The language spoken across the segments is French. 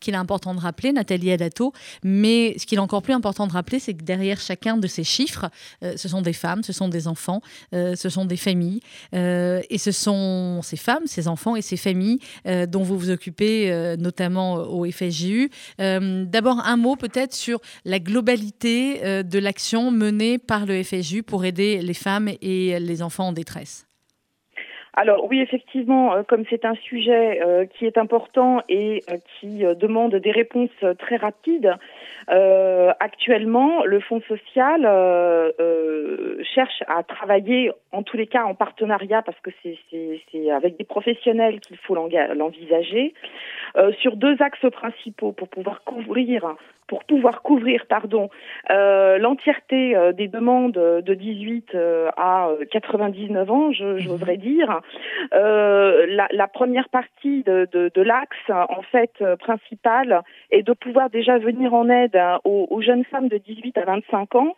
qu'il est important de rappeler, Nathalie Adato, mais ce qu'il est encore plus important de rappeler, c'est que derrière chacun de ces chiffres, ce sont des femmes, ce sont des enfants, ce sont des familles, et ce sont ces femmes, ces enfants et ces familles dont vous vous occupez, notamment au FSJU. D'abord, un mot peut-être sur la globalité de l'action menée par le FSJU pour aider les femmes et les enfants en détresse alors oui, effectivement, euh, comme c'est un sujet euh, qui est important et euh, qui demande des réponses très rapides, actuellement, le Fonds social cherche à travailler, en tous les cas en partenariat, parce que c'est avec des professionnels qu'il faut l'envisager, sur deux axes principaux pour pouvoir couvrir pour pouvoir couvrir pardon euh, l'entièreté euh, des demandes de 18 euh, à 99 ans, je, mhm. j'oserais dire. La, la, première partie de, de, de l'axe en fait principal est de pouvoir déjà venir en aide aux, aux jeunes femmes de 18 à 25 ans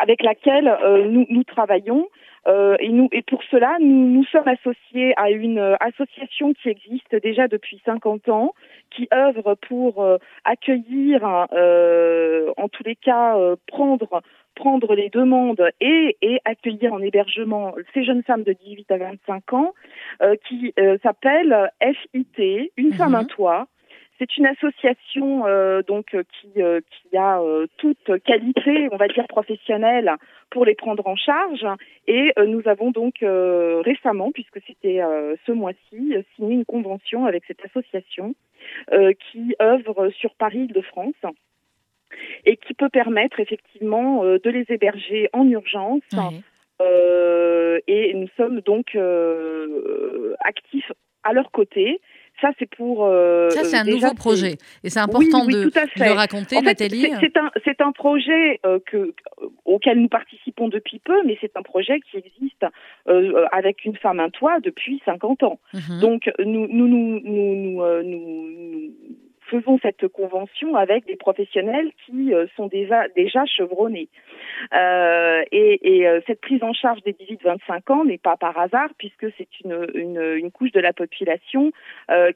avec laquelle nous, nous travaillons. Euh, et, nous, et pour cela, nous nous sommes associés à une euh, association qui existe déjà depuis 50 ans, qui œuvre pour euh, accueillir, en tous les cas, prendre prendre les demandes et, et, accueillir en hébergement ces jeunes femmes de 18 à 25 ans, qui s'appelle FIT, Une femme, un mhm. toit. C'est une association donc qui, qui a toute qualité, on va dire professionnelle, pour les prendre en charge. Et euh, nous avons donc euh, récemment, puisque c'était euh, ce mois-ci, signé une convention avec cette association qui œuvre sur Paris-de-France et qui peut permettre effectivement de les héberger en urgence. et nous sommes donc actifs à leur côté ça, c'est pour. Euh, ça, c'est un nouveau projet. Et c'est important de, de, raconter, Nathalie. C'est un, un, projet euh, que, auquel nous participons depuis peu, mais c'est un projet qui existe euh, avec une femme, un toit depuis 50 ans. Mhm. Donc, nous, nous, nous, nous, nous faisons cette convention avec des professionnels qui euh, sont déjà, chevronnés. Euh, et, euh, cette prise en charge des 18-25 ans n'est pas par hasard puisque c'est une, couche de la population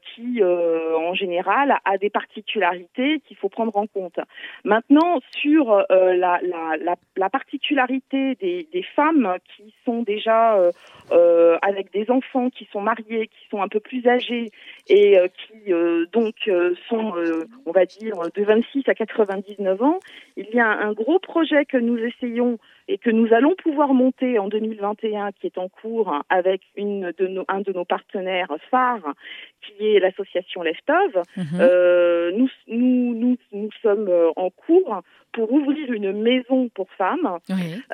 qui, en général, a des particularités qu'il faut prendre en compte. Maintenant, sur la, la, la, la, particularité des, des, femmes qui sont déjà avec des enfants, qui sont mariés, qui sont un peu plus âgés et qui donc sont euh, on va dire, de 26 à 99 ans. Il y a un gros projet que nous essayons et que nous allons pouvoir monter en 2021, qui est en cours avec une de nos, un de nos partenaires phares, qui est l'association Leftov. Mhm. Euh, nous, nous, nous, nous sommes en cours pour ouvrir une maison pour femmes.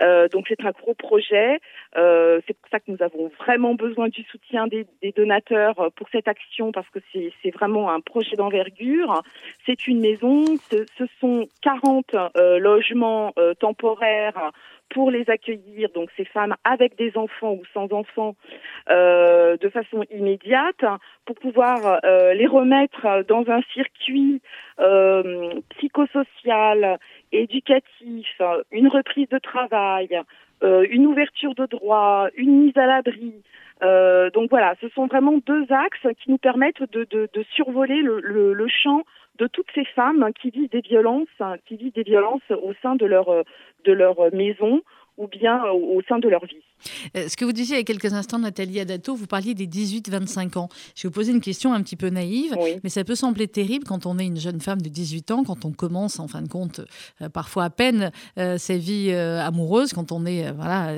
Euh, donc c'est un gros projet. Euh, c'est pour ça que nous avons vraiment besoin du soutien des, des donateurs pour cette action parce que c'est vraiment un projet d'envergure. C'est une maison. Ce, ce sont 40 euh, logements euh, temporaires pour les accueillir, donc ces femmes avec des enfants ou sans enfants, euh, de façon immédiate, pour pouvoir euh, les remettre dans un circuit euh, psychosocial, éducatif, une reprise de travail, euh, une ouverture de droit, une mise à l'abri. Euh, donc voilà, ce sont vraiment deux axes qui nous permettent de, survoler le, le, le champ de toutes ces femmes qui vivent des violences, qui vivent des violences au sein de leur de leur maison ou bien au sein de leur vie. Euh, ce que vous disiez il y a quelques instants, Nathalie Adato, vous parliez des 18-25 ans. Je vais vous poser une question un petit peu naïve, mais ça peut sembler terrible quand on est une jeune femme de 18 ans, quand on commence, en fin de compte, euh, parfois à peine euh, sa vie amoureuse, quand on est, voilà,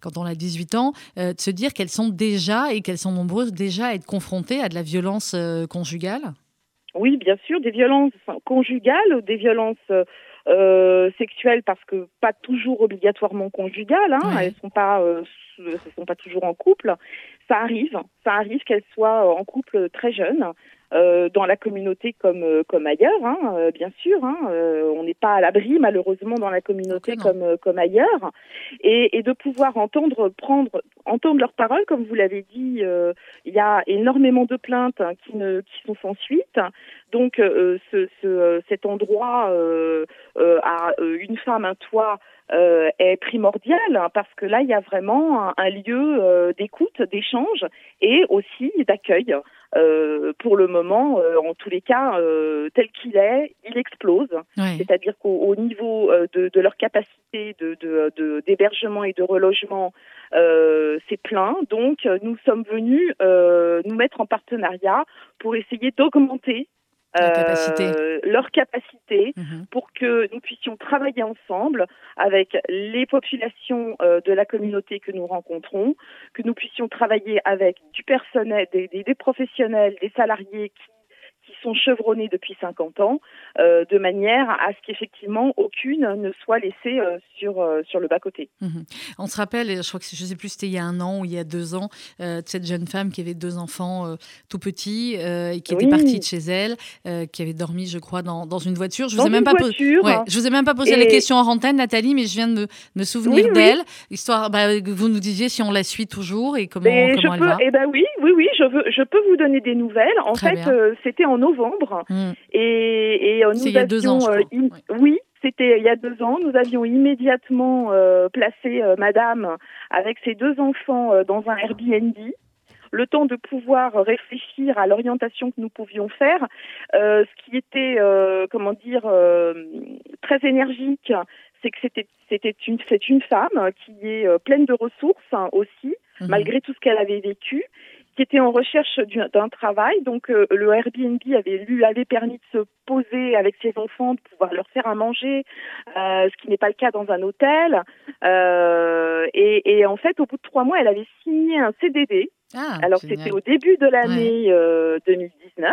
quand on a 18 ans, de se dire qu'elles sont déjà et qu'elles sont nombreuses déjà à être confrontées à de la violence conjugale? Oui, bien sûr, des violences conjugales, des violences euh, sexuelles parce que pas toujours obligatoirement conjugales, hein, elles sont pas, euh, sont pas toujours en couple. Ça arrive, ça arrive qu'elles soient en couple très jeunes. Euh, dans la communauté comme euh, comme ailleurs, hein, euh, bien sûr. Hein, on n'est pas à l'abri malheureusement dans la communauté comme comme ailleurs, et, et, de pouvoir entendre prendre entendre leurs paroles, comme vous l'avez dit, il y a énormément de plaintes hein, qui ne qui sont sans suite. Donc ce, ce, cet endroit à une femme, un toit. Euh, est primordial hein, parce que là, il y a vraiment un, lieu euh, d'écoute, d'échange et aussi d'accueil pour le moment, en tous les cas, tel qu'il est, il explose. C'est-à-dire qu'au niveau de, de, leur capacité d'hébergement de, de, et de relogement, c'est plein. Donc, nous sommes venus nous mettre en partenariat pour essayer d'augmenter euh, leur capacité mhm. pour que nous puissions travailler ensemble avec les populations euh, de la communauté que nous rencontrons, que nous puissions travailler avec du personnel, des, des professionnels, des salariés qui qui sont chevronnés depuis 50 ans, euh, de manière à ce qu'effectivement aucune ne soit laissée euh, sur, euh, sur le bas-côté. Mhm. On se rappelle, je crois que je ne sais plus c'était il y a un an ou il y a deux ans, de cette jeune femme qui avait deux enfants tout petits et qui était partie de chez elle, qui avait dormi, je crois, dans, dans une voiture. Je ne vous, ai même pas je vous ai même pas posé la question en antenne, Nathalie, mais je viens de me, me souvenir d'elle. Histoire, bah, vous nous disiez si on la suit toujours et comment, comment elle va. Eh ben oui, oui, oui, je, veux, je peux vous donner des nouvelles. En fait, c'était en novembre. Hmm. Et, euh, nous il y a deux ans, euh, oui, c'était il y a deux ans. Nous avions immédiatement euh, placé Madame avec ses deux enfants dans un Airbnb le temps de pouvoir réfléchir à l'orientation que nous pouvions faire. ce qui était, comment dire, très énergique, c'est que c'était c'était une c'est une femme qui est pleine de ressources hein, aussi, mhm. malgré tout ce qu'elle avait vécu qui était en recherche d'un travail. Donc euh, le Airbnb avait lui avait permis de se poser avec ses enfants, de pouvoir leur faire à manger, euh, ce qui n'est pas le cas dans un hôtel. Euh, et, et, en fait, au bout de trois mois, elle avait signé un CDD. Ah, Alors c'était au début de l'année 2019,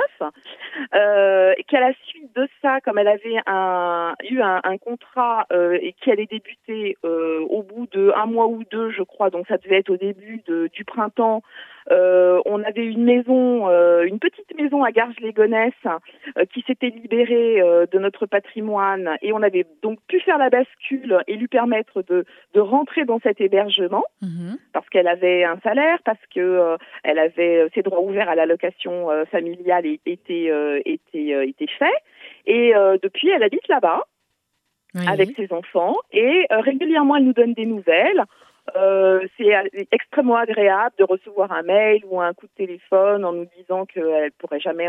euh, et qu'à la suite de ça, comme elle avait un, eu un, un contrat et qui allait débuter au bout de un mois ou deux, je crois, donc ça devait être au début de, du printemps, euh, on avait une maison, euh, une petite maison à Garges-les-Gonesse euh, qui s'était libérée de notre patrimoine et on avait donc pu faire la bascule et lui permettre de, de rentrer dans cet hébergement mhm. parce qu'elle avait un salaire, parce que elle avait ses droits ouverts à l'allocation familiale étaient étaient étaient faits et depuis elle habite là-bas. avec ses enfants et régulièrement elle nous donne des nouvelles. Euh, c'est extrêmement agréable de recevoir un mail ou un coup de téléphone en nous disant qu'elle pourrait jamais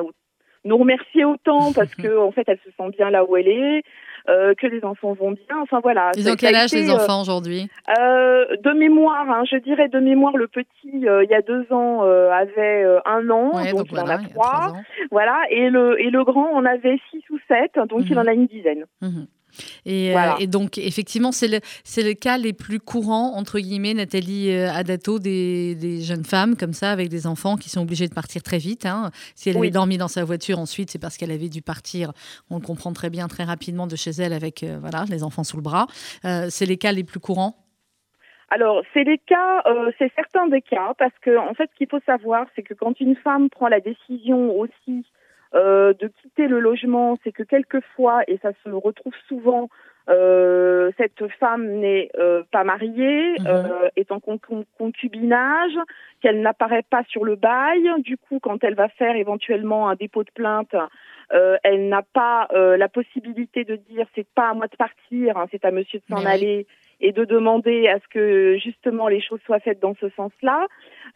nous remercier autant parce que en fait elle se sent bien là où elle est, euh, que les enfants vont bien. Enfin voilà. Ils ont quel âge les euh, enfants aujourd'hui? euh, De mémoire, hein, je dirais de mémoire, le petit il y a deux ans avait un an, donc, il en a trois. Voilà, et le et le grand en avait six ou sept, donc il mhm. en a une dizaine. Mhm. Et, euh, et, donc, effectivement, c'est le, le cas les plus courants, entre guillemets, Nathalie euh, Adato, des, des, jeunes femmes comme ça, avec des enfants qui sont obligés de partir très vite. Hein. Si elle avait dormi dans sa voiture ensuite, c'est parce qu'elle avait dû partir, on le comprend très bien, très rapidement de chez elle avec euh, voilà, les enfants sous le bras. c'est les cas les plus courants? Alors, c'est les cas, c'est certains des cas, parce que en fait, ce qu'il faut savoir, c'est que quand une femme prend la décision aussi de quitter le logement, c'est que quelquefois, et ça se retrouve souvent, euh, cette femme n'est euh, pas mariée, mhm. est en concubinage, qu'elle n'apparaît pas sur le bail. Du coup, quand elle va faire éventuellement un dépôt de plainte, elle n'a pas la possibilité de dire c'est pas à moi de partir, hein, c'est à monsieur de s'en aller et de demander à ce que justement les choses soient faites dans ce sens-là.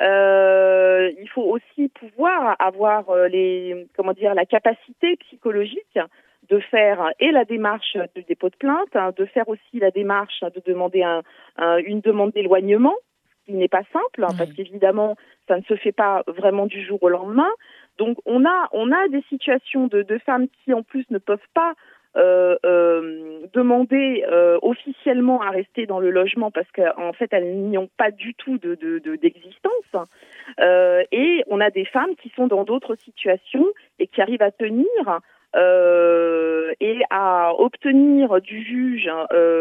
Euh, il faut aussi pouvoir avoir euh, les comment dire la capacité psychologique de faire et la démarche de dépôt de plainte, hein, de faire aussi la démarche de demander un, une demande d'éloignement, ce qui n'est pas simple hein, parce qu'évidemment ça ne se fait pas vraiment du jour au lendemain. Donc on a on a des situations de, de femmes qui en plus ne peuvent pas demander euh, officiellement à rester dans le logement parce qu'en fait elles n'y ont pas du tout de d'existence. De, et on a des femmes qui sont dans d'autres situations et qui arrivent à tenir et à obtenir du juge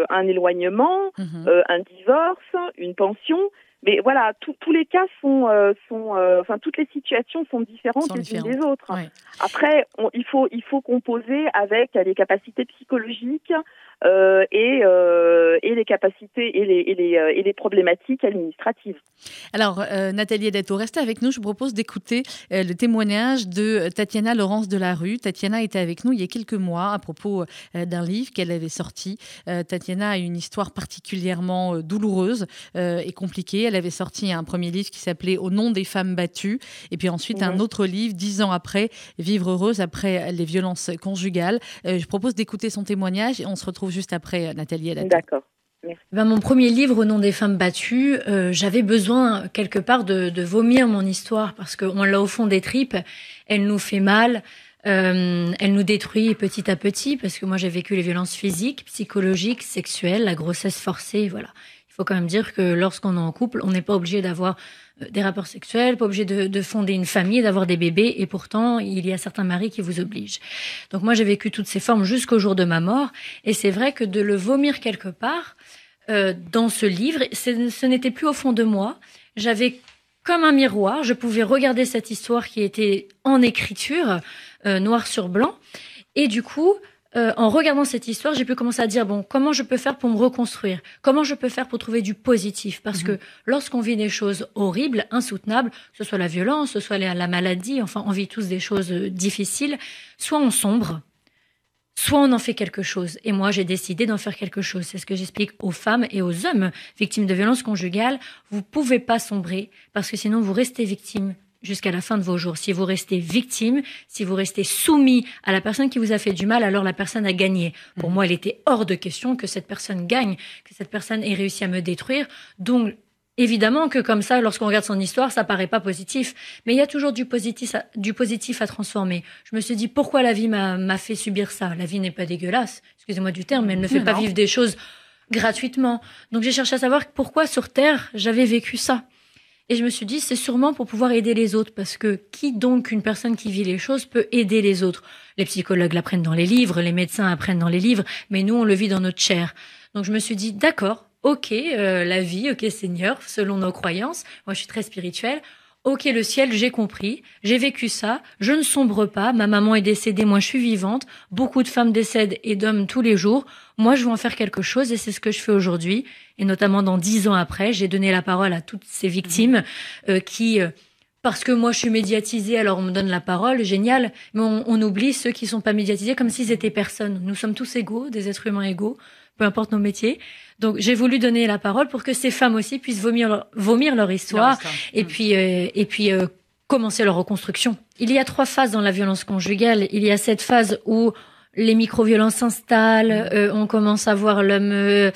un éloignement, mmh un divorce, une pension, mais voilà, tous les cas sont, euh, sont euh, enfin toutes les situations sont différentes les unes des autres. Après, il faut il faut composer avec les capacités psychologiques euh, et, euh, et les capacités et les, et les, euh, et les problématiques administratives. Alors, Nathalie Edato, restez avec nous. Je vous propose d'écouter le témoignage de Tatiana Laurence de la Rue. Tatiana était avec nous il y a quelques mois à propos d'un livre qu'elle avait sorti. Tatiana a une histoire particulièrement douloureuse et compliquée Elle avait sorti un premier livre qui s'appelait Au nom des femmes battues. Et puis ensuite, un autre livre, dix ans après, Vivre heureuse après les violences conjugales. je propose d'écouter son témoignage et on se retrouve juste après, Nathalie. D'accord. Ben, mon premier livre, Au nom des femmes battues, j'avais besoin quelque part de, de, vomir mon histoire parce qu'on l'a au fond des tripes, elle nous fait mal, euh, elle nous détruit petit à petit parce que moi j'ai vécu les violences physiques, psychologiques, sexuelles, la grossesse forcée, voilà. Il faut quand même dire que lorsqu'on est en couple, on n'est pas obligé d'avoir euh, des rapports sexuels, pas obligé de, de fonder une famille, d'avoir des bébés, et pourtant il y a certains maris qui vous obligent. Donc moi j'ai vécu toutes ces formes jusqu'au jour de ma mort, et c'est vrai que de le vomir quelque part euh, dans ce livre, ce n'était plus au fond de moi. J'avais comme un miroir, je pouvais regarder cette histoire qui était en écriture, euh, noir sur blanc. Et du coup, euh, en regardant cette histoire, j'ai pu commencer à dire bon, comment je peux faire pour me reconstruire? Comment je peux faire pour trouver du positif? Parce que mhm. lorsqu'on vit des choses horribles, insoutenables, que ce soit la violence, que ce soit la maladie, enfin, on vit tous des choses euh, difficiles. Soit on sombre, soit on en fait quelque chose. Et moi, j'ai décidé d'en faire quelque chose. C'est ce que j'explique aux femmes et aux hommes victimes de violences conjugales. Vous pouvez pas sombrer parce que sinon vous restez victime jusqu'à la fin de vos jours. Si vous restez victime, si vous restez soumis à la personne qui vous a fait du mal, alors la personne a gagné. Pour mmh. moi, il était hors de question que cette personne gagne, que cette personne ait réussi à me détruire. Donc, évidemment que comme ça, lorsqu'on regarde son histoire, ça paraît pas positif. Mais il y a toujours du positif, à, du positif à transformer. Je me suis dit, pourquoi la vie m'a fait subir ça? La vie n'est pas dégueulasse, excusez-moi du terme, mais elle ne fait pas vivre des choses gratuitement. Donc j'ai cherché à savoir pourquoi sur Terre j'avais vécu ça. Et je me suis dit, c'est sûrement pour pouvoir aider les autres, parce que qui donc une personne qui vit les choses peut aider les autres? Les psychologues l'apprennent dans les livres, les médecins apprennent dans les livres, mais nous, on le vit dans notre chair. Donc je me suis dit, d'accord, ok, euh, la vie, ok Seigneur, selon nos croyances, moi je suis très spirituelle, ok le ciel, j'ai compris, j'ai vécu ça, je ne sombre pas, ma maman est décédée, moi je suis vivante, beaucoup de femmes décèdent et d'hommes tous les jours, moi je veux en faire quelque chose et c'est ce que je fais aujourd'hui, et notamment dans dix ans après, j'ai donné la parole à toutes ces victimes euh, qui... Euh, parce que moi je suis médiatisée, alors on me donne la parole, génial, mais on, on oublie ceux qui sont pas médiatisés comme s'ils étaient personnes. Nous sommes tous égaux, des êtres humains égaux, peu importe nos métiers. Donc j'ai voulu donner la parole pour que ces femmes aussi puissent vomir leur, vomir leur histoire, et mm. puis euh, et puis euh, commencer leur reconstruction. Il y a trois phases dans la violence conjugale. Il y a cette phase où les micro-violences s'installent, mm. euh, on commence à voir l'homme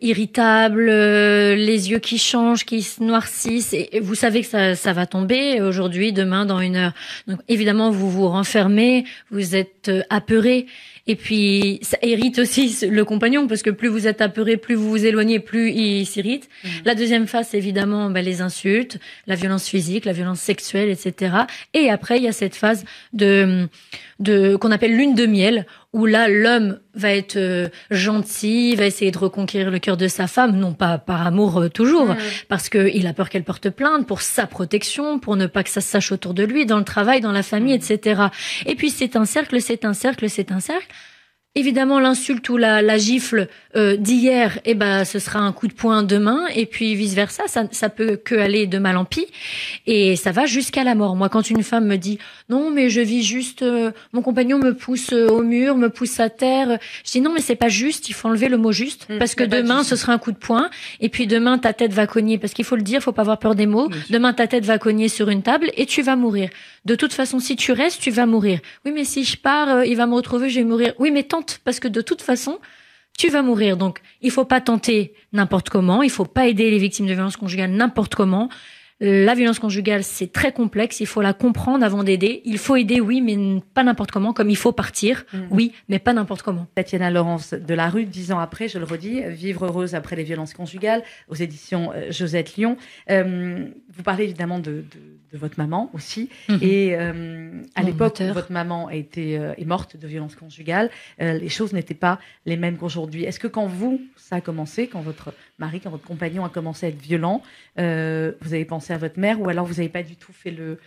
irritable, les yeux qui changent, qui se noircissent, et, vous savez que ça, ça va tomber aujourd'hui, demain, dans une heure. Donc évidemment, vous vous renfermez, vous êtes apeuré, et puis, ça irrite aussi le compagnon, parce que plus vous êtes apeuré, plus vous vous éloignez, plus il s'irrite. Mmh. La deuxième phase, évidemment, bah, les insultes, la violence physique, la violence sexuelle, etc. Et après, il y a cette phase de, de qu'on appelle lune de miel, où là l'homme va être euh, gentil, va essayer de reconquérir le cœur de sa femme, non pas par amour euh, toujours, mm. parce que il a peur qu'elle porte plainte pour sa protection, pour ne pas que ça se sache autour de lui, dans le travail, dans la famille, mm. etc. Et puis c'est un cercle, c'est un cercle, c'est un cercle. Évidemment, l'insulte ou la, la gifle euh, d'hier, eh ben, ce sera un coup de poing demain, et puis vice versa. Ça, ça peut que aller de mal en pis, et ça va jusqu'à la mort. Moi, quand une femme me dit non, mais je vis juste, euh, mon compagnon me pousse euh, au mur, me pousse à terre, je dis non, mais c'est pas juste. Il faut enlever le mot juste, mmh, parce que demain, ce sera un coup de poing, et puis demain, ta tête va cogner, parce qu'il faut le dire, faut pas avoir peur des mots. Demain, ta tête va cogner sur une table, et tu vas mourir. De toute façon, si tu restes, tu vas mourir. Oui, mais si je pars, il va me retrouver, je vais mourir. Oui, mais tant parce que de toute façon, tu vas mourir. Donc, il faut pas tenter n'importe comment, il faut pas aider les victimes de violences conjugales n'importe comment. La violence conjugale, c'est très complexe, il faut la comprendre avant d'aider. Il faut aider, oui, mais pas n'importe comment, comme il faut partir, mm. oui, mais pas n'importe comment. Tatiana Laurence de la rue, dix ans après, je le redis, Vivre heureuse après les violences conjugales, aux éditions euh, Josette Lyon. Euh, vous parlez évidemment de, votre maman aussi. Mm-hmm. Et euh, à l'époque où votre maman a été, est morte de violences conjugales, les choses n'étaient pas les mêmes qu'aujourd'hui. Est-ce que quand vous, ça a commencé, quand votre mari, quand votre compagnon a commencé à être violent, vous avez pensé à votre mère ou alors vous n'avez pas du tout fait le,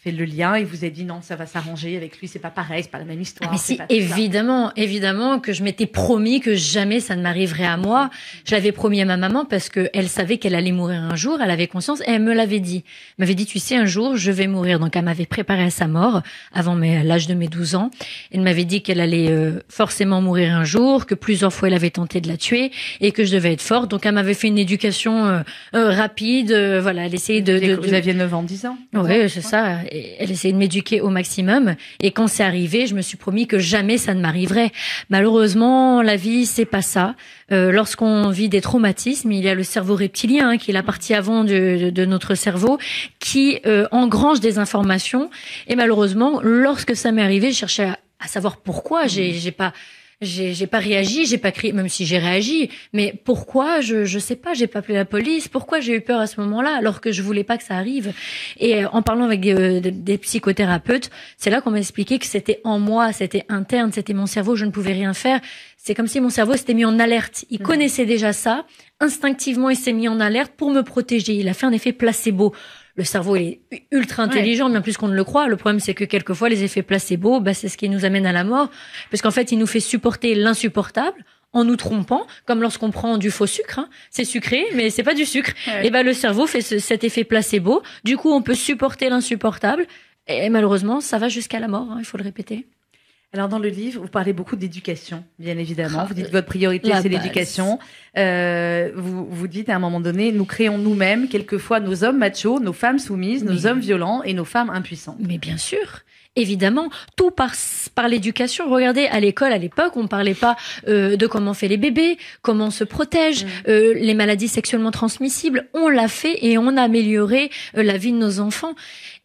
fait le lien et vous avez dit non, ça va s'arranger avec lui, c'est pas pareil, c'est pas la même histoire. Ah, mais si, évidemment, évidemment que je m'étais promis que jamais ça ne m'arriverait à moi. Je l'avais promis à ma maman parce que elle savait qu'elle allait mourir un jour, elle avait conscience et elle me l'avait dit. Elle m'avait dit, tu sais, un jour, je vais mourir. Donc elle m'avait préparé à sa mort avant l'âge de mes 12 ans. Elle m'avait dit qu'elle allait euh, forcément mourir un jour, que plusieurs fois elle avait tenté de la tuer et que je devais être forte. Donc elle m'avait fait une éducation euh, euh, rapide. voilà, elle essayait de, de, Vous aviez 9 ans, 10 ans Oui, c'est ça elle essayait de m'éduquer au maximum. Et quand c'est arrivé, je me suis promis que jamais ça ne m'arriverait. Malheureusement, la vie, c'est pas ça. Euh, lorsqu'on vit des traumatismes, il y a le cerveau reptilien, hein, qui est la partie avant de, de notre cerveau, qui euh, engrange des informations. Et malheureusement, lorsque ça m'est arrivé, je cherchais à, à savoir pourquoi. J'ai pas j'ai j'ai pas réagi, j'ai pas crié, même si j'ai réagi. Mais pourquoi je je sais pas, j'ai pas appelé la police. Pourquoi j'ai eu peur à ce moment-là alors que je voulais pas que ça arrive? Et euh, en parlant avec des, des, psychothérapeutes, c'est là qu'on m'a expliqué que c'était en moi, c'était interne, c'était mon cerveau, je ne pouvais rien faire. C'est comme si mon cerveau s'était mis en alerte. Il mmh. connaissait déjà ça. Instinctivement, il s'est mis en alerte pour me protéger. Il a fait un effet placebo le cerveau est ultra intelligent, bien plus qu'on ne le croit. Le problème, c'est que quelquefois, les effets placebo, bah, c'est ce qui nous amène à la mort, parce qu'en fait, il nous fait supporter l'insupportable en nous trompant, comme lorsqu'on prend du faux sucre. Hein. C'est sucré, mais c'est pas du sucre. Et ben le cerveau fait cet effet placebo. Du coup, on peut supporter l'insupportable. Et malheureusement, ça va jusqu'à la mort. Hein, il faut le répéter. Alors dans le livre, vous parlez beaucoup d'éducation, bien évidemment. Vous dites que votre priorité c'est l'éducation. Euh, vous vous dites à un moment donné, nous créons nous-mêmes quelquefois nos hommes machos, nos femmes soumises, nos hommes violents et nos femmes impuissantes. Mais bien sûr. Évidemment, tout par, par l'éducation. Regardez, à l'école, à l'époque, on ne parlait pas euh, de comment on fait les bébés, comment on se protège, mm. euh, les maladies sexuellement transmissibles. On l'a fait et on a amélioré euh, la vie de nos enfants.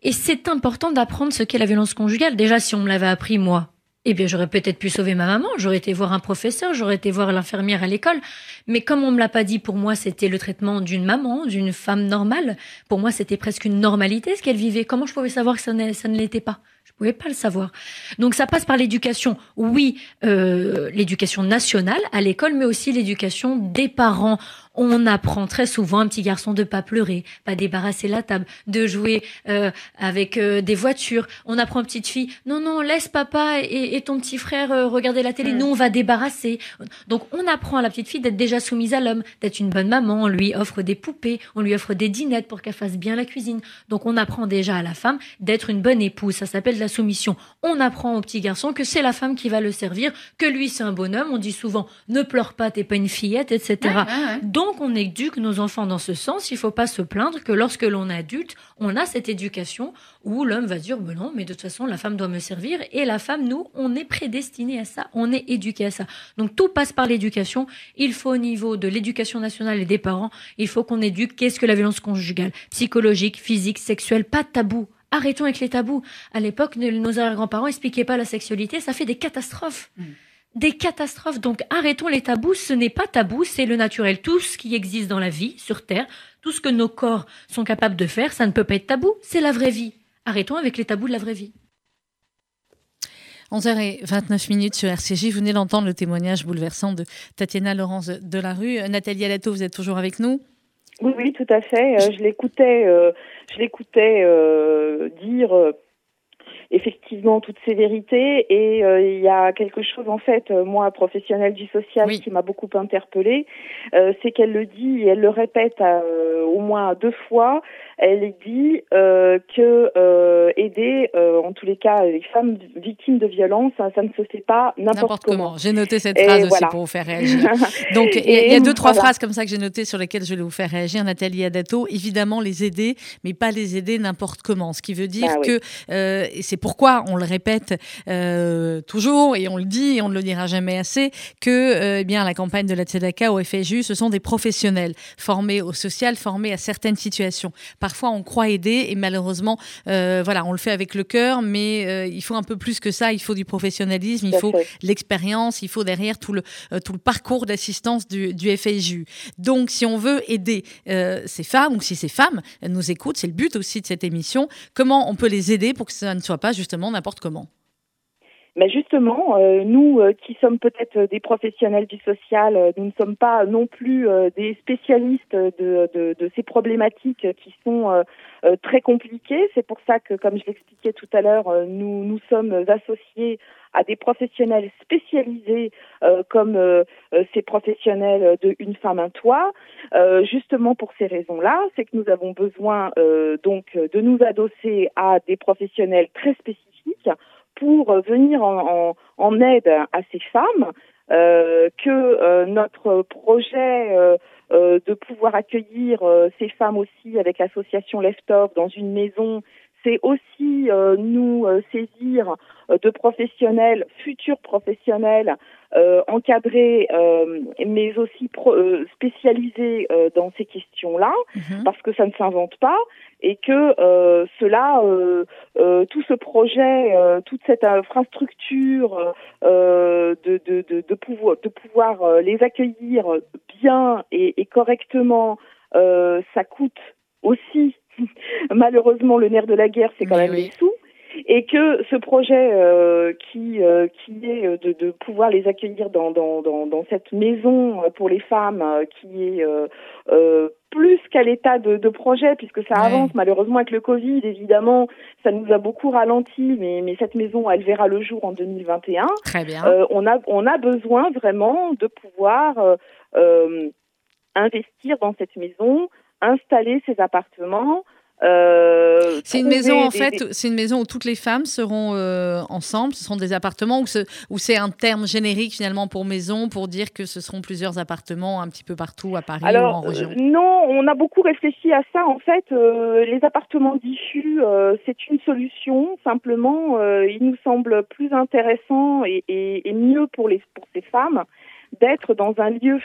Et c'est important d'apprendre ce qu'est la violence conjugale. Déjà, si on me l'avait appris, moi, eh bien, j'aurais peut-être pu sauver ma maman, j'aurais été voir un professeur, j'aurais été voir l'infirmière à l'école. Mais comme on me l'a pas dit, pour moi, c'était le traitement d'une maman, d'une femme normale. Pour moi, c'était presque une normalité ce qu'elle vivait. Comment je pouvais savoir que ça ça ne l'était pas? Je pouvais pas le savoir. Donc, ça passe par l'éducation. Oui, euh, l'éducation nationale à l'école, mais aussi l'éducation des parents on apprend très souvent un petit garçon de pas pleurer, pas débarrasser la table, de jouer euh, avec euh, des voitures. On apprend une petite fille, non non, laisse papa et, ton petit frère euh, regarder la télé. Mm. Nous on va débarrasser. Donc on apprend à la petite fille d'être déjà soumise à l'homme, d'être une bonne maman. On lui offre des poupées, on lui offre des dinettes pour qu'elle fasse bien la cuisine. Donc on apprend déjà à la femme d'être une bonne épouse. Ça s'appelle la soumission. On apprend au petit garçon que c'est la femme qui va le servir, que lui c'est un bonhomme. On dit souvent ne pleure pas, t'es pas une fillette, etc. Donc on éduque nos enfants dans ce sens. Il ne faut pas se plaindre que lorsque l'on est adulte, on a cette éducation où l'homme va dire ben non, mais de toute façon la femme doit me servir et la femme, nous, on est prédestiné à ça, on est éduqué à ça. Donc tout passe par l'éducation. Il faut au niveau de l'éducation nationale et des parents, il faut qu'on éduque qu'est-ce que la violence conjugale, psychologique, physique, sexuelle, pas de tabou. Arrêtons avec les tabous. À l'époque, nos arrière-grands-parents expliquaient pas la sexualité, ça fait des catastrophes. Mmh des catastrophes. Donc arrêtons les tabous, ce n'est pas tabou, c'est le naturel. Tout ce qui existe dans la vie, sur Terre, tout ce que nos corps sont capables de faire, ça ne peut pas être tabou, c'est la vraie vie. Arrêtons avec les tabous de la vraie vie. 11h29 minutes sur RCJ. Vous venez d'entendre le témoignage bouleversant de Tatiana Laurence de la rue. Nathalie Alato, vous êtes toujours avec nous? Oui, oui, tout à fait. Euh, je l'écoutais, euh, je l'écoutais euh, dire effectivement toutes ces vérités. Et euh, il y a quelque chose, en fait, euh, moi, professionnelle du social, qui m'a beaucoup interpellée, euh, c'est qu'elle le dit et elle le répète au moins deux fois. Elle dit que aider, les cas, les femmes victimes de violence, ça, ne se fait pas n'importe comment. J'ai noté cette phrase aussi pour vous faire réagir. Donc, il y a deux, trois phrases comme ça que j'ai notées sur lesquelles je vais vous faire réagir. Nathalie Adato, évidemment, les aider, mais pas les aider n'importe comment. Ce qui veut dire bah que, et c'est pourquoi on le répète euh, toujours et on le dit et on ne le dira jamais assez que euh, eh bien la campagne de la Tzedaka au FSU, ce sont des professionnels formés au social, formés à certaines situations. Parfois, on croit aider et malheureusement, euh, voilà, on le fait avec le cœur, mais il faut un peu plus que ça. Il faut du professionnalisme, il faut l'expérience, il faut derrière tout le tout le parcours d'assistance du, du FSU. Donc, si on veut aider ces femmes ou si ces femmes nous écoutent, c'est le but aussi de cette émission. Comment on peut les aider pour que ça ne soit pas justement n'importe comment? Mais justement, euh, nous euh, qui sommes peut-être des professionnels du social, euh, nous ne sommes pas non plus des spécialistes de, de, de, ces problématiques qui sont très compliquées. C'est pour ça que, comme je l'expliquais tout à l'heure, nous nous sommes associés à des professionnels spécialisés comme ces professionnels de Une femme un toit, justement pour ces raisons-là, c'est que nous avons besoin donc de nous adosser à des professionnels très spécifiques pour venir en, en, aide à ces femmes, euh, que euh, notre projet euh, euh de pouvoir accueillir euh, ces femmes aussi avec l'association Left Off dans une maison, c'est aussi nous saisir de professionnels, futurs professionnels, encadrés, mais aussi spécialisés dans ces questions-là, mhm. parce que ça ne s'invente pas et que euh, cela, euh, euh, tout ce projet, toute cette infrastructure de, de, de, de, pouvoir, de pouvoir les accueillir bien et, et correctement, ça coûte aussi. Malheureusement le nerf de la guerre, c'est quand même les sous et que ce projet euh, qui euh, qui est de, de, pouvoir les accueillir dans, dans, dans, dans, cette maison pour les femmes qui est euh, plus qu'à l'état de, de, projet puisque ça avance malheureusement avec le Covid évidemment ça nous a beaucoup ralenti mais, mais cette maison elle verra le jour en 2021 très bien. On a on a besoin vraiment de pouvoir investir dans cette maison installer ces appartements euh, c'est une maison en fait, c'est une maison où toutes les femmes seront euh, ensemble. Ce sont des appartements où c'est un terme générique finalement pour maison pour dire que ce seront plusieurs appartements un petit peu partout à Paris ou en région. Euh, non, on a beaucoup réfléchi à ça. En fait, les appartements diffus, c'est une solution. Simplement, il nous semble plus intéressant et, et, et mieux pour les pour ces femmes d'être dans un lieu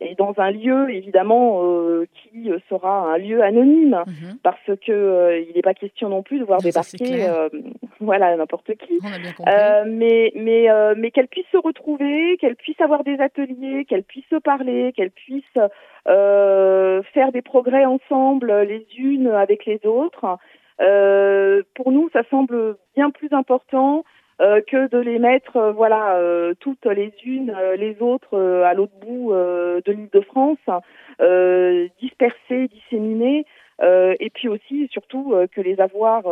et dans un lieu évidemment euh, qui sera un lieu anonyme. Mhm. parce que euh, il n'est pas question non plus de voir débarquer euh, voilà n'importe qui. Mais mais mais qu'elles puissent se retrouver qu'elles puissent avoir des ateliers qu'elles puissent se parler qu'elles puissent faire des progrès ensemble les unes avec les autres pour nous ça semble bien plus important euh, que de les mettre, euh, voilà, euh, toutes les unes, les autres à l'autre bout de l'Île-de-France, dispersées, disséminées. et puis aussi, surtout, que les avoir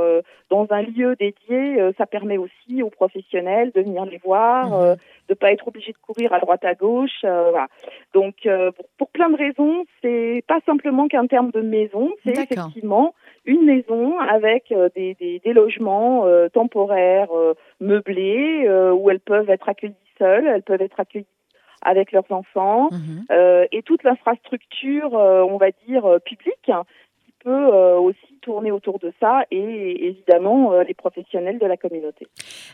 dans un lieu dédié, ça permet aussi aux professionnels de venir les voir, mmh. de pas être obligé de courir à droite à gauche. voilà. Donc, pour, pour, plein de raisons, c'est pas simplement qu'un terme de maison, c'est effectivement une maison avec euh, des, des, des logements euh, temporaires euh, meublés où elles peuvent être accueillies seules, elles peuvent être accueillies avec leurs enfants mhm. et toute l'infrastructure, on va dire, publique qui peut aussi tourner autour de ça et évidemment euh, les professionnels de la communauté.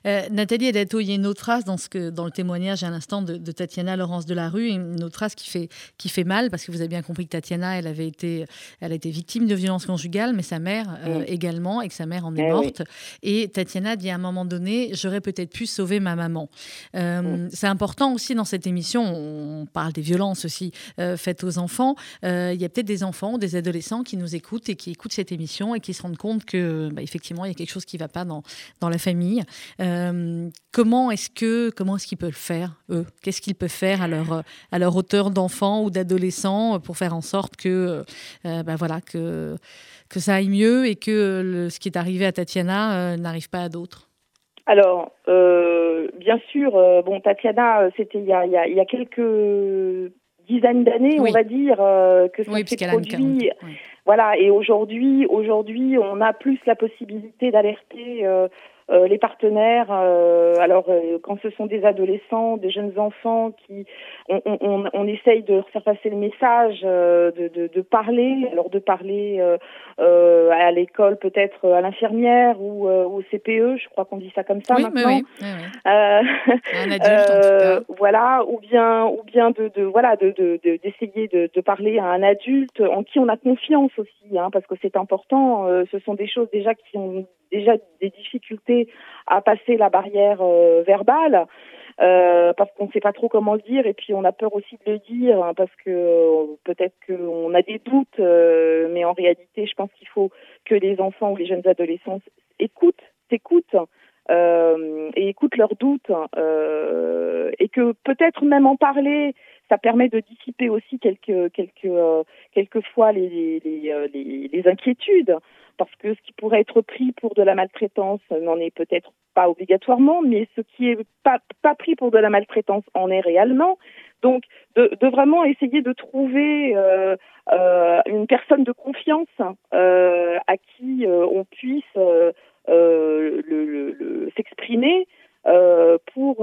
Euh, Nathalie Edato, il y a une autre phrase dans, ce que, dans le témoignage à l'instant de, Tatiana Laurence de la Rue, une autre phrase qui fait, qui fait mal parce que vous avez bien compris que Tatiana, elle avait été, elle a été victime de violences conjugales, mais sa mère euh, également et que sa mère en est eh morte. Et Tatiana dit à un moment donné, j'aurais peut-être pu sauver ma maman. C'est important aussi dans cette émission, on parle des violences aussi faites aux enfants. il y a peut-être des enfants des adolescents qui nous écoutent et qui écoutent cette émission et qui se rendent compte que bah, effectivement il y a quelque chose qui ne va pas dans, dans la famille. Euh, comment est-ce que comment est-ce qu'ils peuvent le faire eux? Qu'est-ce qu'ils peuvent faire à leur à leur hauteur d'enfants ou d'adolescents pour faire en sorte que euh, bah, voilà que que ça aille mieux et que ce qui est arrivé à Tatiana euh, n'arrive pas à d'autres? Alors, bien sûr, bon, Tatiana, c'était il, il, y a quelques dizaines d'années, on va dire, que ça s'est produit. Voilà, et aujourd'hui, aujourd'hui, on a plus la possibilité d'alerter euh, euh, les partenaires, euh, alors euh, quand ce sont des adolescents, des jeunes enfants, qui on, on, on essaye de faire passer le message, de, de, de, parler, alors de parler à l'école, peut-être à l'infirmière ou au CPE, je crois qu'on dit ça comme ça maintenant. Un adulte, en tout cas. Voilà, ou bien, ou bien de, de voilà, de d'essayer de, de, parler à un adulte en qui on a confiance aussi, hein, parce que c'est important. ce sont des choses déjà qui ont déjà des difficultés à passer la barrière euh, verbale. Euh, parce qu'on ne sait pas trop comment le dire et puis on a peur aussi de le dire hein, parce que euh, peut-être qu'on a des doutes, mais en réalité, je pense qu'il faut que les enfants ou les jeunes adolescents écoutent, s'écoutent et écoutent leurs doutes et que peut-être même en parler ça permet de dissiper aussi quelques quelques quelquefois les les, les inquiétudes parce que ce qui pourrait être pris pour de la maltraitance n'en est peut-être pas obligatoirement, mais ce qui est pas, pris pour de la maltraitance en est réellement. Donc, de, vraiment essayer de trouver euh, euh, une personne de confiance euh, à qui euh, on puisse euh, euh, s'exprimer pour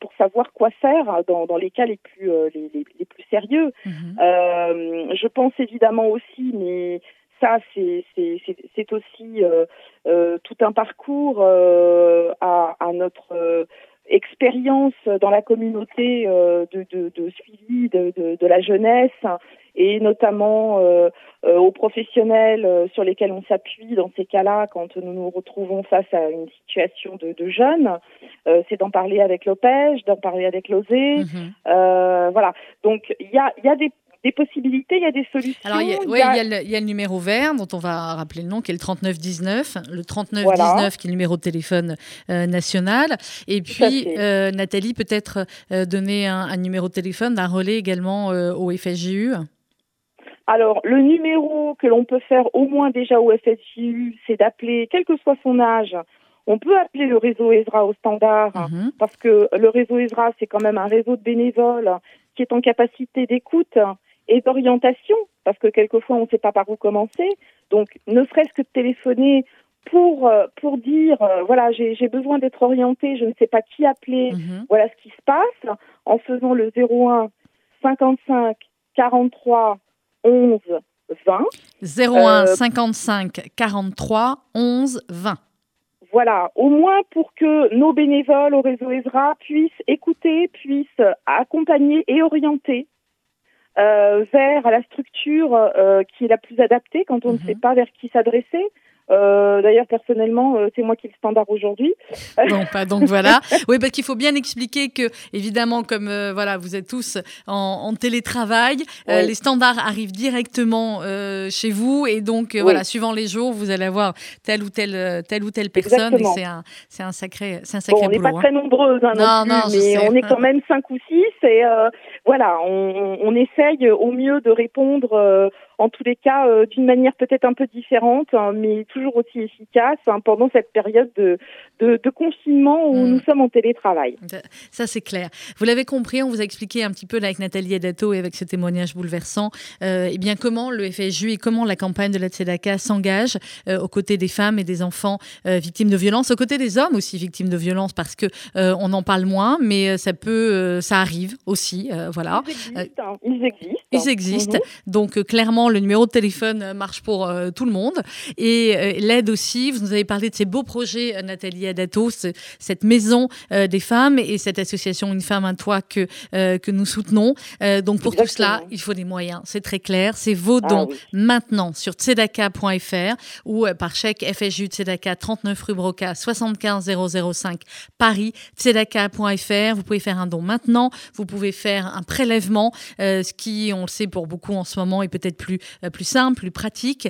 pour savoir quoi faire dans, dans les cas les plus les, les, les, plus sérieux. Mm-hmm. je pense évidemment aussi, mais ça, c'est aussi euh, euh, tout un parcours euh, à, à, notre expérience dans la communauté de, de, de, suivi de, de, de, la jeunesse et notamment aux professionnels sur lesquels on s'appuie dans ces cas-là quand nous nous retrouvons face à une situation de, de jeunes. c'est d'en parler avec l'OPEJ, d'en parler avec l'OSE. Mm-hmm. voilà. Donc il y a, y a des des possibilités, il y a des solutions. Alors, il y, a, il, y a le, numéro vert dont on va rappeler le nom, qui est le 3919. Le 3919, qui est le numéro de téléphone euh, national. Et puis, euh, Nathalie, peut-être euh, donner un, numéro de téléphone, un relais également au FSJU alors, le numéro que l'on peut faire au moins déjà au FSJU, c'est d'appeler, quel que soit son âge, on peut appeler le réseau ESRA au standard, mhm. parce que le réseau ESRA, c'est quand même un réseau de bénévoles qui est en capacité d'écoute et d'orientation, parce que quelquefois on ne sait pas par où commencer. Donc, ne serait-ce que de téléphoner pour euh, pour dire euh, voilà j'ai besoin d'être orienté, je ne sais pas qui appeler, mhm. voilà ce qui se passe en faisant le 01 55 43 11 20 01 55 43 11 20 voilà, au moins pour que nos bénévoles au réseau ESRA puissent écouter, puissent accompagner et orienter euh, vers la structure euh, qui est la plus adaptée quand on ne mhm. sait pas vers qui s'adresser. Euh, D'ailleurs, personnellement, euh, c'est moi qui le standard aujourd'hui. Non, pas donc voilà. Oui, parce qu'il faut bien expliquer que, évidemment, comme euh, voilà, vous êtes tous en, en télétravail, les standards arrivent directement chez vous et donc voilà, suivant les jours, vous allez avoir telle ou telle telle ou telle personne. Et c'est un c'est un sacré c'est un sacré bon, On n'est pas très nombreuses, hein, non, non, mais on est quand même cinq ou six et voilà, on, on, essaye au mieux de répondre en tous les cas euh, d'une manière peut-être un peu différente, hein, mais toujours aussi efficace hein, pendant cette période de, de, de confinement où mm. nous sommes en télétravail. Ça, c'est clair. Vous l'avez compris, on vous a expliqué un petit peu là, avec Nathalie Adato et avec ce témoignage bouleversant, euh, eh bien comment le FSJU et comment la campagne de la Tzedaka s'engage euh, aux côtés des femmes et des enfants euh, victimes de violences, aux côtés des hommes aussi victimes de violences, parce que on en parle moins, mais ça peut, ça arrive aussi, voilà. Ils existent. Hein. Ils existent. Ils existent. Mhm. Donc clairement, le numéro de téléphone marche pour tout le monde et l'aide aussi. Vous nous avez parlé de ces beaux projets, Nathalie Adato, cette maison euh, des femmes et cette association Une femme, un toit que, euh, que nous soutenons. Euh, donc pour tout cela, il faut des moyens, c'est très clair. C'est vos ah dons maintenant sur tzedaka.fr ou par chèque FSU Tzedaka 39 rue Broca 75 005 Paris, tzedaka.fr. Vous pouvez faire un don maintenant, vous pouvez faire un prélèvement, ce qui, on le sait pour beaucoup en ce moment, est peut-être plus, plus simple, plus pratique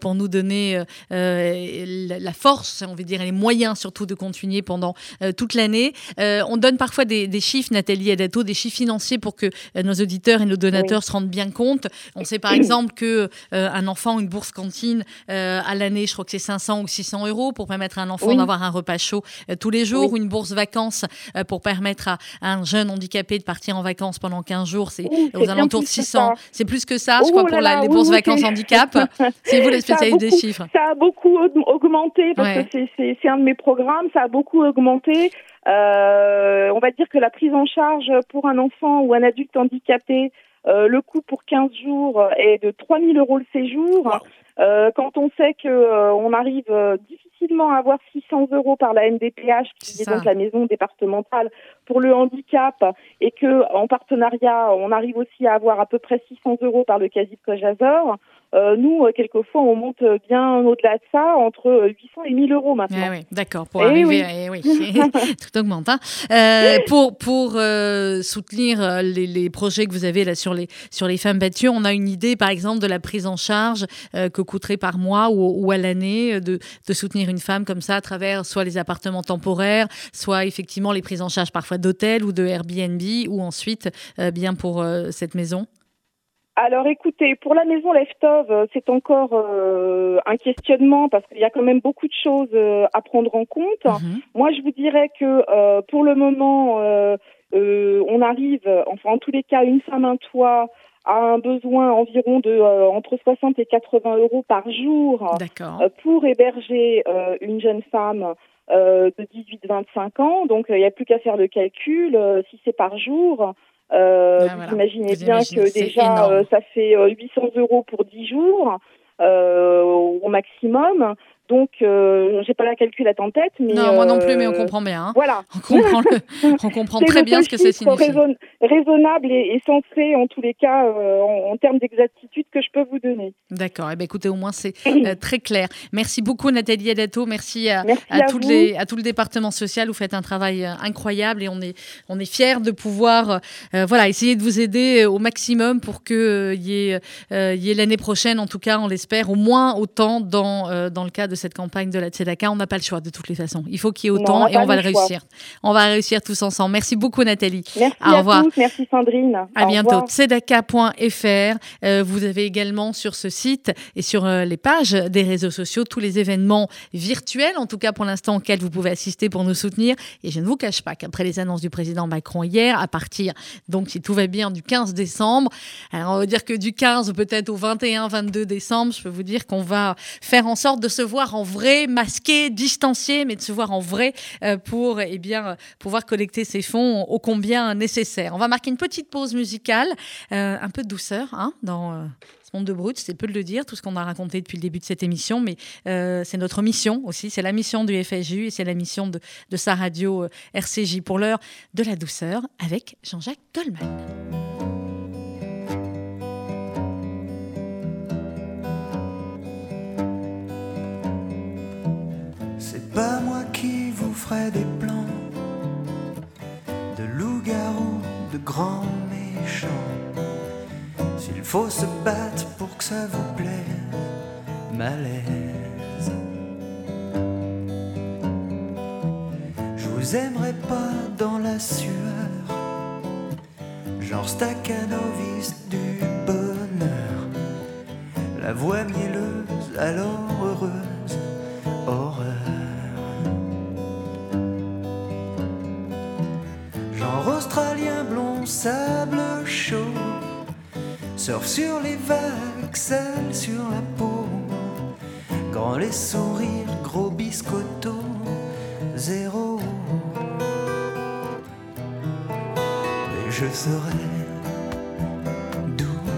pour nous donner la force, on veut dire, les moyens surtout de continuer pendant euh, toute l'année. Euh, on donne parfois des, chiffres, Nathalie Adato, des chiffres financiers pour que euh, nos auditeurs et nos donateurs se rendent bien compte. On sait par exemple que un enfant, une bourse cantine à l'année, je crois que c'est 500 ou 600 euros pour permettre à un enfant d'avoir un repas chaud tous les jours, ou une bourse vacances pour permettre à, un jeune handicapé de partir en vacances pendant 15 jours, c'est aux alentours de 600. C'est plus que ça, je crois, pour les bourses vacances handicap. C'est vous les spécialistes des chiffres. Ça a beaucoup augmenté parce que c'est un de mes programme, ça a beaucoup augmenté. Euh, on va dire que la prise en charge pour un enfant ou un adulte handicapé, euh, le coût pour 15 jours est de 3 000 euros le séjour. Euh, quand on sait que euh, on arrive euh, difficilement à avoir 600 euros par la NDPH, qui est, donc la maison départementale pour le handicap, et que en partenariat, on arrive aussi à avoir à peu près 600 euros par le CASIP Cojazor, Euh, nous, euh, quelquefois, on monte bien au-delà de ça, entre 800 et 1000 euros maintenant. Eh oui, d'accord, pour eh arriver, oui. oui. tout augmente. Hein. Euh, pour pour soutenir les, les, projets que vous avez là sur les sur les femmes battues, on a une idée, par exemple, de la prise en charge que coûterait par mois ou, ou à l'année de, de soutenir une femme comme ça à travers soit les appartements temporaires, soit effectivement les prises en charge parfois d'hôtels ou de Airbnb, ou ensuite bien pour cette maison? Alors écoutez, pour la maison Leftov, euh, c'est encore euh, un questionnement parce qu'il y a quand même beaucoup de choses euh, à prendre en compte. Mhm. Moi, je vous dirais que pour le moment, on arrive, enfin en tous les cas, une femme un toit a un besoin environ de entre 60 et 80 euros par jour pour héberger une jeune femme de 18-25 ans. Donc il n'y a plus qu'à faire le calcul. si c'est par jour, euh, ah, vous imaginez bien que déjà, euh, ça fait 800 euh, euros pour 10 jours euh, au maximum. Donc, euh, j'ai pas la calculette en tête, mais non, moi non plus, mais on comprend bien. Hein. Voilà, on comprend, on comprend très bien ce que ça signifie. raisonnable et, sensé en tous les cas en, termes d'exactitude que je peux vous donner. D'accord. Eh ben, écoutez, au moins c'est très clair. Merci beaucoup Nathalie Adato. Merci à, à, toutes les, à tout le département social. Vous faites un travail incroyable et on est on est fiers de pouvoir voilà essayer de vous aider au maximum pour que y ait, y ait l'année prochaine, en tout cas, on l'espère, au moins autant dans dans le cas de cette campagne de la Tzedaka. On n'a pas le choix de toutes les façons. Il faut qu'il y ait autant et on va le réussir. On va réussir tous ensemble. Merci beaucoup Nathalie. Merci Au revoir. Merci Sandrine. À bientôt. Tzedaka.fr. Euh, vous avez également sur ce site et sur euh, les pages des réseaux sociaux tous les événements virtuels, en tout cas pour l'instant auxquels vous pouvez assister pour nous soutenir. Et je ne vous cache pas qu'après les annonces du président Macron hier, à partir donc si tout va bien du 15 décembre, alors on va dire que du 15 peut-être au 21-22 décembre, je peux vous dire qu'on va faire en sorte de se voir en vrai, masqué, distancié, mais de se voir en vrai euh, pour eh bien, pouvoir collecter ces fonds ô combien nécessaires. On va marquer une petite pause musicale, euh, un peu de douceur hein, dans euh, ce monde de brut, c'est peu de le dire, tout ce qu'on a raconté depuis le début de cette émission, mais c'est notre mission aussi, c'est la mission du FSJU et c'est la mission de, de sa radio RCJ pour l'heure de la douceur avec Jean-Jacques Goldman. Pas moi qui vous ferai des plans de loup-garou, de grands méchants. S'il faut se battre pour que ça vous plaise, malaise. Je vous aimerai pas dans la sueur, genre Staccanovis du bonheur, la voix mielleuse alors sable chaud. Surfe sur les vagues, sale sur la peau. Grand les sourires, gros biscotto, zéro. Et je serai doux,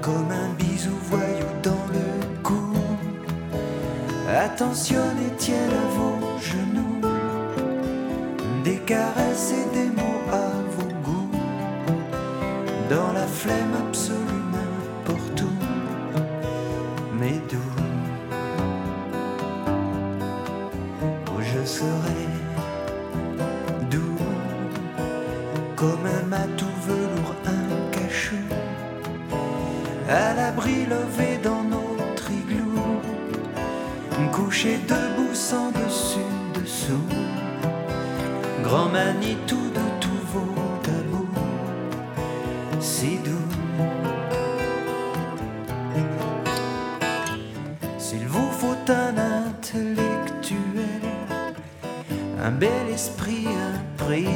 comme un bisou voyou dans le cou. Attentionnez, tiens couché debout sans dessus dessous, grand Manitou S'il vous faut un intellectuel, un bel esprit, un prix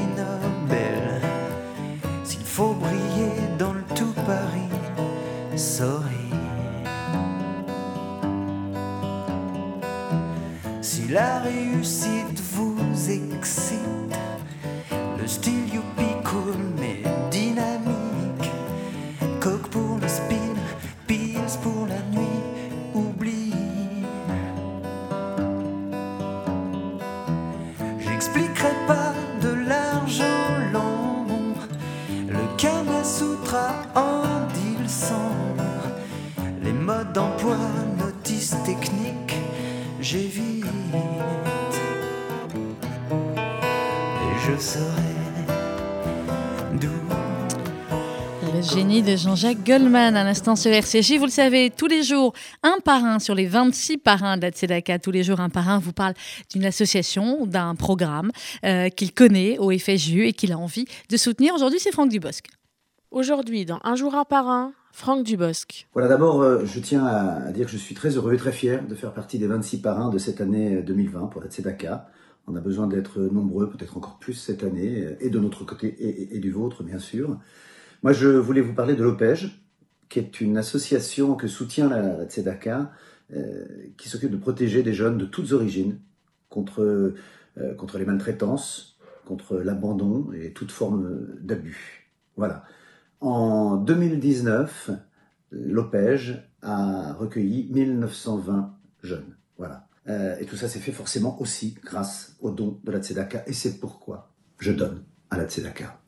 La réussite Jean-Jacques Goldman à l'instant sur RCJ. Vous le savez, tous les jours, un parrain sur les 26 parrains de la Tzedaka. Tous les jours, un parrain vous parle d'une association, d'un programme euh, qu'il connaît au FSJU et qu'il a envie de soutenir. Aujourd'hui, c'est Franck Dubosc. Aujourd'hui, dans Un jour un parrain, Franck Dubosc. Voilà, d'abord, euh, je tiens à dire que je suis très heureux et très fier de faire partie des 26 parrains de cette année 2020 pour la Tzedaka. On a besoin d'être nombreux, peut-être encore plus cette année, et de notre côté et, et du vôtre, bien sûr. Moi, je voulais vous parler de l'OPEJ, qui est une association que soutient la, Tzedaka, euh, qui s'occupe de protéger des jeunes de toutes origines contre, euh, contre les maltraitances, contre l'abandon et toute forme d'abus. Voilà. En 2019, l'OPEJ a recueilli 1920 jeunes. Voilà. Euh, et tout ça s'est fait forcément aussi grâce au don de la Tzedaka. Et c'est pourquoi je donne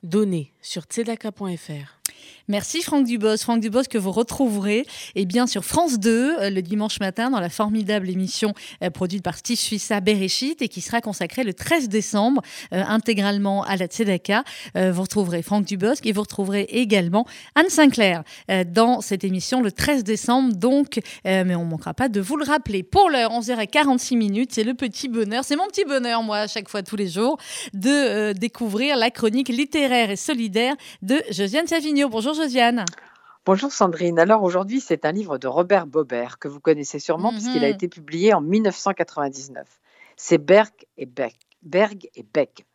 Donné sur tzedaka.fr. Merci Franck Dubos. Franck Dubos que vous retrouverez eh bien, sur France 2 euh, le dimanche matin dans la formidable émission euh, produite par Steve Suissa Bereshit et qui sera consacrée le 13 décembre euh, intégralement à la Tzedaka. vous retrouverez Franck Dubos et vous retrouverez également Anne Sinclair dans cette émission le 13 décembre. Donc, mais on ne manquera pas de vous le rappeler. Pour l'heure, 11h46 minutes, c'est le petit bonheur, c'est mon petit bonheur moi à chaque fois tous les jours de découvrir la chronique littéraire et solidaire de Josiane Savigno. Bonjour Josiane. Bonjour Sandrine. Alors aujourd'hui, c'est un livre de Robert Bobert que vous connaissez sûrement puisqu'il a Mhm. été publié en 1999. C'est Berg et Beck. Berg et Beck.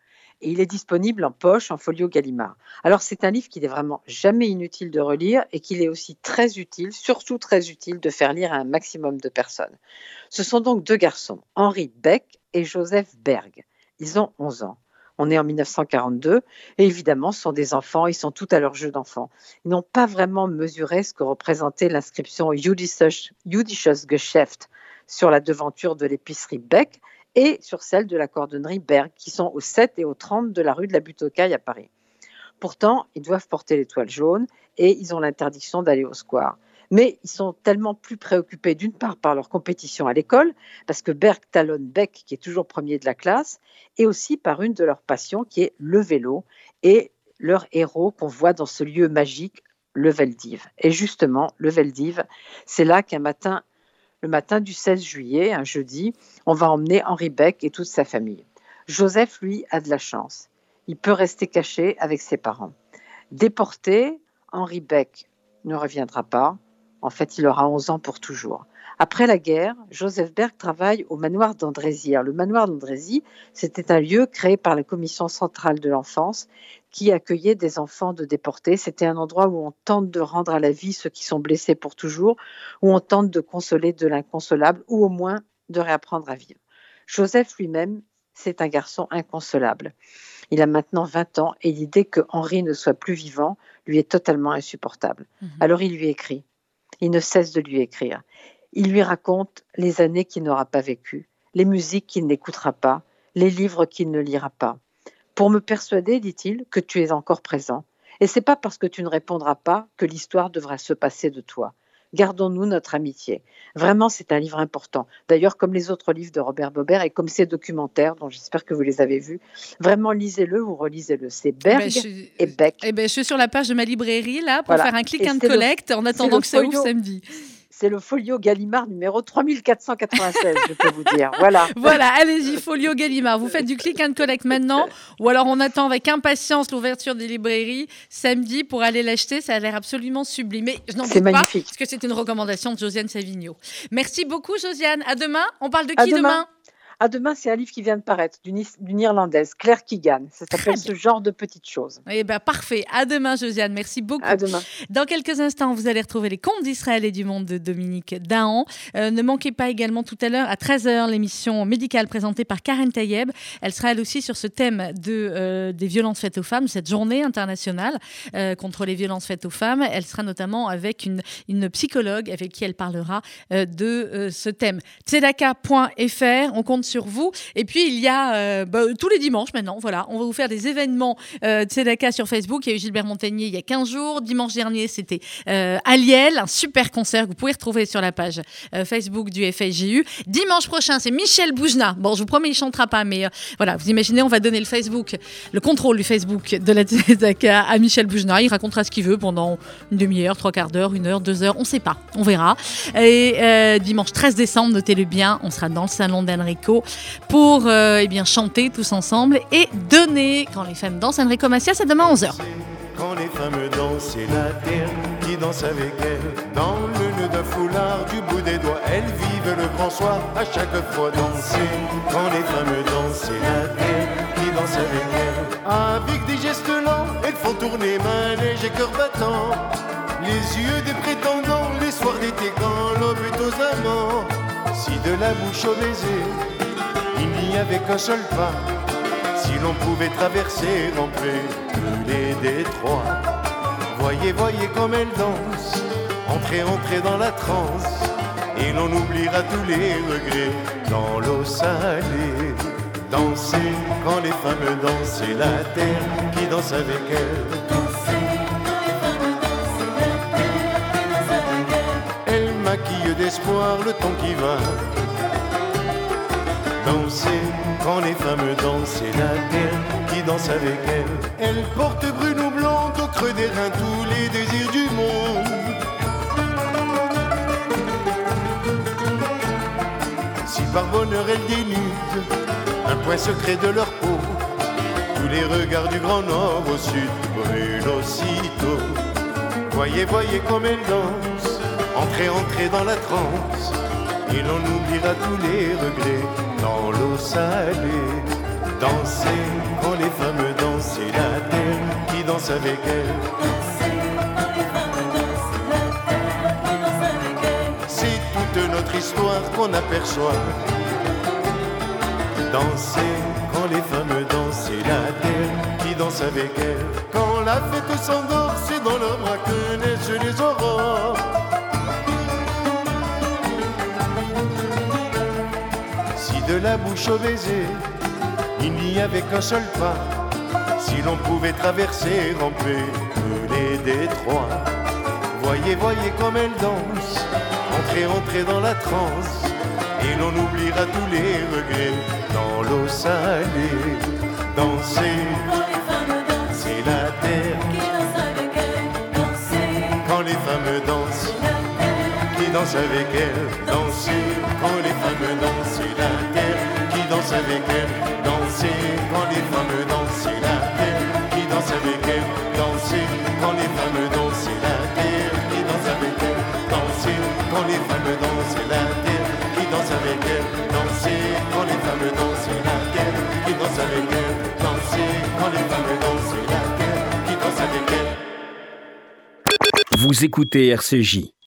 Et il est disponible en poche, en folio Gallimard. Alors c'est un livre qu'il est vraiment jamais inutile de relire et qu'il est aussi très utile, surtout très utile de faire lire à un maximum de personnes. Ce sont donc deux garçons, Henri Beck et Joseph Berg. Ils ont 11 ans. On est en 1942 et évidemment, ce sont des enfants, ils sont tout à leur jeu d'enfants. Ils n'ont pas vraiment mesuré ce que représentait l'inscription Judisches, Judisches Geschäft sur la devanture de l'épicerie Beck et sur celle de la cordonnerie Berg, qui sont au 7 et au 30 de la rue de la Butte aux Cailles à Paris. Pourtant, ils doivent porter l'étoile jaune et ils ont l'interdiction d'aller au square. Mais ils sont tellement plus préoccupés d'une part par leur compétition à l'école, parce que Berg talonne Beck, qui est toujours premier de la classe, et aussi par une de leurs passions qui est le vélo et leur héros qu'on voit dans ce lieu magique, le Veldiv. Et justement, le Veldiv, c'est là qu'un matin, le matin du 16 juillet, un jeudi, on va emmener Henri Beck et toute sa famille. Joseph, lui, a de la chance. Il peut rester caché avec ses parents. Déporté, Henri Beck ne reviendra pas. En fait, il aura 11 ans pour toujours. Après la guerre, Joseph Berg travaille au manoir d'Andrézy. Le manoir d'Andrézy, c'était un lieu créé par la Commission centrale de l'enfance qui accueillait des enfants de déportés. C'était un endroit où on tente de rendre à la vie ceux qui sont blessés pour toujours, où on tente de consoler de l'inconsolable, ou au moins de réapprendre à vivre. Joseph lui-même, c'est un garçon inconsolable. Il a maintenant 20 ans et l'idée que Henri ne soit plus vivant lui est totalement insupportable. Mhm. Alors il lui écrit. Il ne cesse de lui écrire. Il lui raconte les années qu'il n'aura pas vécues, les musiques qu'il n'écoutera pas, les livres qu'il ne lira pas. Pour me persuader, dit-il, que tu es encore présent. Et c'est pas parce que tu ne répondras pas que l'histoire devra se passer de toi. Gardons-nous notre amitié. Vraiment, c'est un livre important. D'ailleurs, comme les autres livres de Robert Bobert et comme ses documentaires, dont j'espère que vous les avez vus, vraiment lisez-le ou relisez-le. C'est Berg Ben, je et Beck. Eh ben, je suis sur la page de ma librairie là pour Voilà. faire un click and c'est le- collect en attendant que ça ouvre samedi. C'est le folio Gallimard numéro 3496, je peux vous dire. Voilà. Voilà, allez-y, Folio Gallimard. Vous faites du click and collect maintenant ou alors on attend avec impatience l'ouverture des librairies samedi pour aller l'acheter. Ça a l'air absolument sublime. Mais je n'en C'est doute pas magnifique. parce que c'est une recommandation de Josiane Savigno. Merci beaucoup, Josiane. À demain. On parle de qui demain? À demain, c'est un livre qui vient de paraître d'une is- d'une Irlandaise, Claire Keegan. Ça s'appelle ce genre de petites choses. Eh ben parfait. À demain, Josiane. Merci beaucoup. À demain. Dans quelques instants, vous allez retrouver les contes d'Israël et du monde de Dominique Dahan. Euh, ne manquez pas également tout à l'heure à 13h l'émission médicale présentée par Karen Tayeb. Elle sera elle aussi sur ce thème de, euh, des violences faites aux femmes, cette journée internationale euh, contre les violences faites aux femmes. Elle sera notamment avec une, une psychologue avec qui elle parlera de ce thème. Tzedaka.fr, on compte sur vous. Et puis, il y a bah, tous les dimanches maintenant, voilà, on va vous faire des événements Tzedaka sur Facebook. Il y a eu Gilbert Montagnier il y a 15 jours. Dimanche dernier, c'était Aliel, un super concert que vous pouvez retrouver sur la page Facebook du FSJU. Dimanche prochain, c'est Michel Boujna. Bon, je vous promets, il chantera pas, mais voilà, vous imaginez, on va donner le Facebook, le contrôle du Facebook de la Tzedaka à Michel Boujna. Il racontera ce qu'il veut pendant une demi-heure, trois quarts d'heure, une heure, deux heures, on ne sait pas, on verra. Et euh, dimanche 13 décembre, notez-le bien, on sera dans le salon d'Enrico pour euh, eh chanter tous ensemble et donner. Quand les femmes dansent, Enrico Macia, c'est demain 11h. Quand les femmes dansent, c'est la terre qui danse avec elles. Dans le nœud d'un foulard, du bout des doigts, elles vivent le grand soir à chaque fois danser. Quand les femmes dansent, c'est la terre qui danse avec elles. Avec des gestes lents, elles font tourner manège et cœur battant. Les yeux des prétendants, les soirs d'été quand l'aube est aux amants. Si de la bouche au baiser, n'y avait qu'un seul pas. Si l'on pouvait traverser d'entrée tous les détroits. Voyez, voyez comme elle danse, entrez, entrez dans la transe. Et l'on oubliera tous les regrets dans l'eau salée. Danser quand les femmes dansent, c'est la terre qui danse avec elles. d'espoir le temps qui va. Danser, quand les femmes dansent, c'est la terre qui danse avec elles. Elle porte brune ou blonde au creux des reins tous les désirs du monde. Si par bonheur elles dénudent un point secret de leur peau, tous les regards du grand nord au sud brûlent aussitôt. Voyez, voyez comme elles dansent Entrez, entrez dans la transe, et l'on oubliera tous les regrets dans l'eau salée. Danser quand les femmes dansent, c'est la terre qui danse avec elles. C'est toute notre histoire qu'on aperçoit. Danser quand les femmes dansent, c'est la terre qui danse avec elles. Quand la fête s'endort, c'est dans leurs bras que naissent les aurores. De la bouche au baiser, il n'y avait qu'un seul pas. Si l'on pouvait traverser tous les détroits. Voyez, voyez comme elle danse, entrez, entrez dans la transe, et l'on oubliera tous les regrets dans l'eau salée. Danser, c'est la terre qui danse avec elle. Danser, quand les femmes dansent, qui dansent avec elle. Danser, quand les femmes dansent, la danse avec elle, danser quand les femmes dansent, la terre qui danse avec elle, danser quand les femmes dansent, la terre qui danse avec elle, danser quand les femmes dansent, la terre qui danse avec elle, danser quand les femmes dansent, la terre qui danse avec elle, danser quand les femmes dansent, la terre qui danse avec elle. Vous écoutez RCJ.